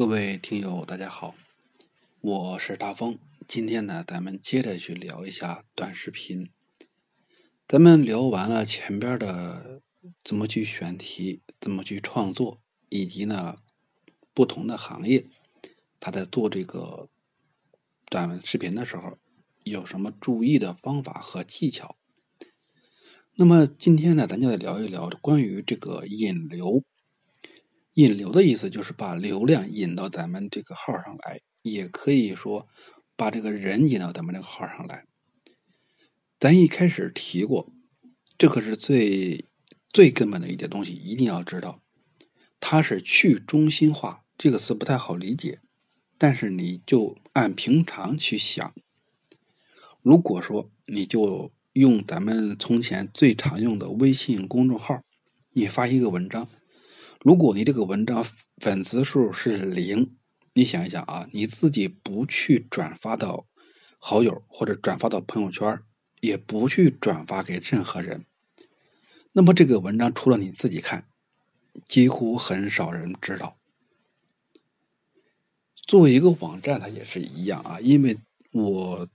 各位听友，大家好，我是大风。今天呢，咱们接着去聊一下短视频。咱们聊完了前边的怎么去选题、怎么去创作，以及呢不同的行业他在做这个短视频的时候有什么注意的方法和技巧。那么今天呢，咱就来聊一聊关于这个引流。引流的意思就是把流量引到咱们这个号上来，也可以说把这个人引到咱们这个号上来。咱一开始提过，这可是最最根本的一点东西，一定要知道，它是去中心化这个词不太好理解，但是你就按平常去想，如果说你就用咱们从前最常用的微信公众号，你发一个文章。如果你这个文章粉丝数是零，你想一想啊，你自己不去转发到好友或者转发到朋友圈，也不去转发给任何人，那么这个文章除了你自己看，几乎很少人知道。作为一个网站，它也是一样啊，因为我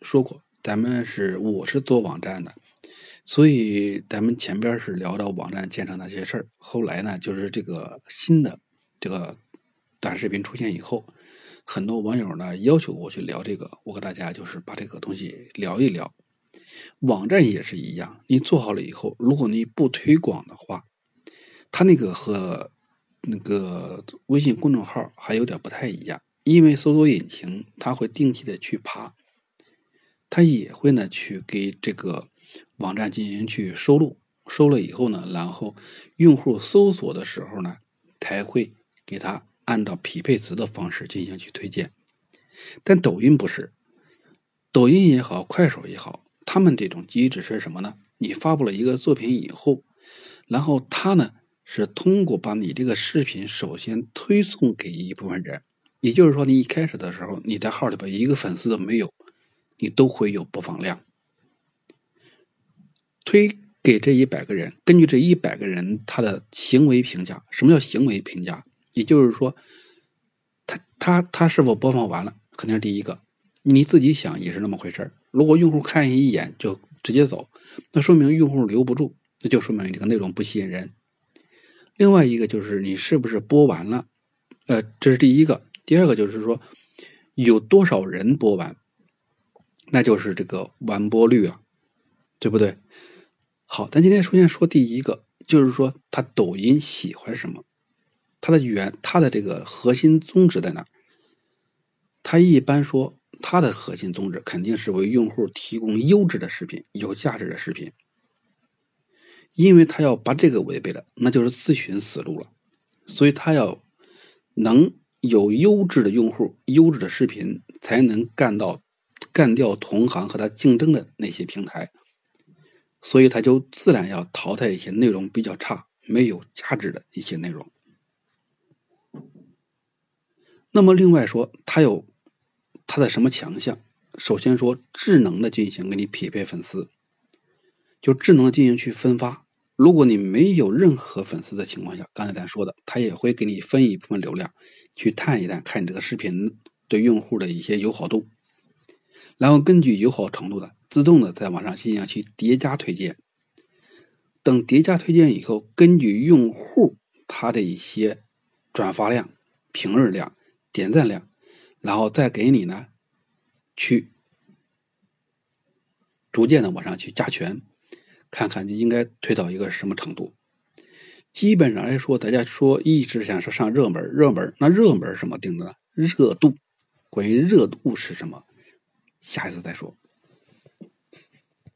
说过，咱们是我是做网站的。所以咱们前边是聊到网站建设那些事儿，后来呢，就是这个新的这个短视频出现以后，很多网友呢要求我去聊这个，我和大家就是把这个东西聊一聊。网站也是一样，你做好了以后，如果你不推广的话，它那个和那个微信公众号还有点不太一样，因为搜索引擎它会定期的去爬，它也会呢去给这个。网站进行去收录，收了以后呢，然后用户搜索的时候呢，才会给他按照匹配词的方式进行去推荐。但抖音不是，抖音也好，快手也好，他们这种机制是什么呢？你发布了一个作品以后，然后他呢是通过把你这个视频首先推送给一部分人，也就是说，你一开始的时候你在号里边一个粉丝都没有，你都会有播放量。推给这一百个人，根据这一百个人他的行为评价，什么叫行为评价？也就是说，他他他是否播放完了，肯定是第一个。你自己想也是那么回事如果用户看一眼就直接走，那说明用户留不住，那就说明这个内容不吸引人。另外一个就是你是不是播完了？呃，这是第一个。第二个就是说，有多少人播完，那就是这个完播率了，对不对？好，咱今天首先说第一个，就是说他抖音喜欢什么，他的原他的这个核心宗旨在哪？他一般说，他的核心宗旨肯定是为用户提供优质的视频、有价值的视频，因为他要把这个违背了，那就是自寻死路了。所以他要能有优质的用户、优质的视频，才能干到干掉同行和他竞争的那些平台。所以他就自然要淘汰一些内容比较差、没有价值的一些内容。那么另外说，他有他的什么强项？首先说智能的进行给你匹配粉丝，就智能的进行去分发。如果你没有任何粉丝的情况下，刚才咱说的，他也会给你分一部分流量，去探一探，看你这个视频对用户的一些友好度，然后根据友好程度的。自动的在网上进行去叠加推荐，等叠加推荐以后，根据用户他的一些转发量、评论量、点赞量，然后再给你呢去逐渐的往上去加权，看看你应该推到一个什么程度。基本上来说，大家说一直想说上热门，热门那热门什么定的呢？热度，关于热度是什么？下一次再说。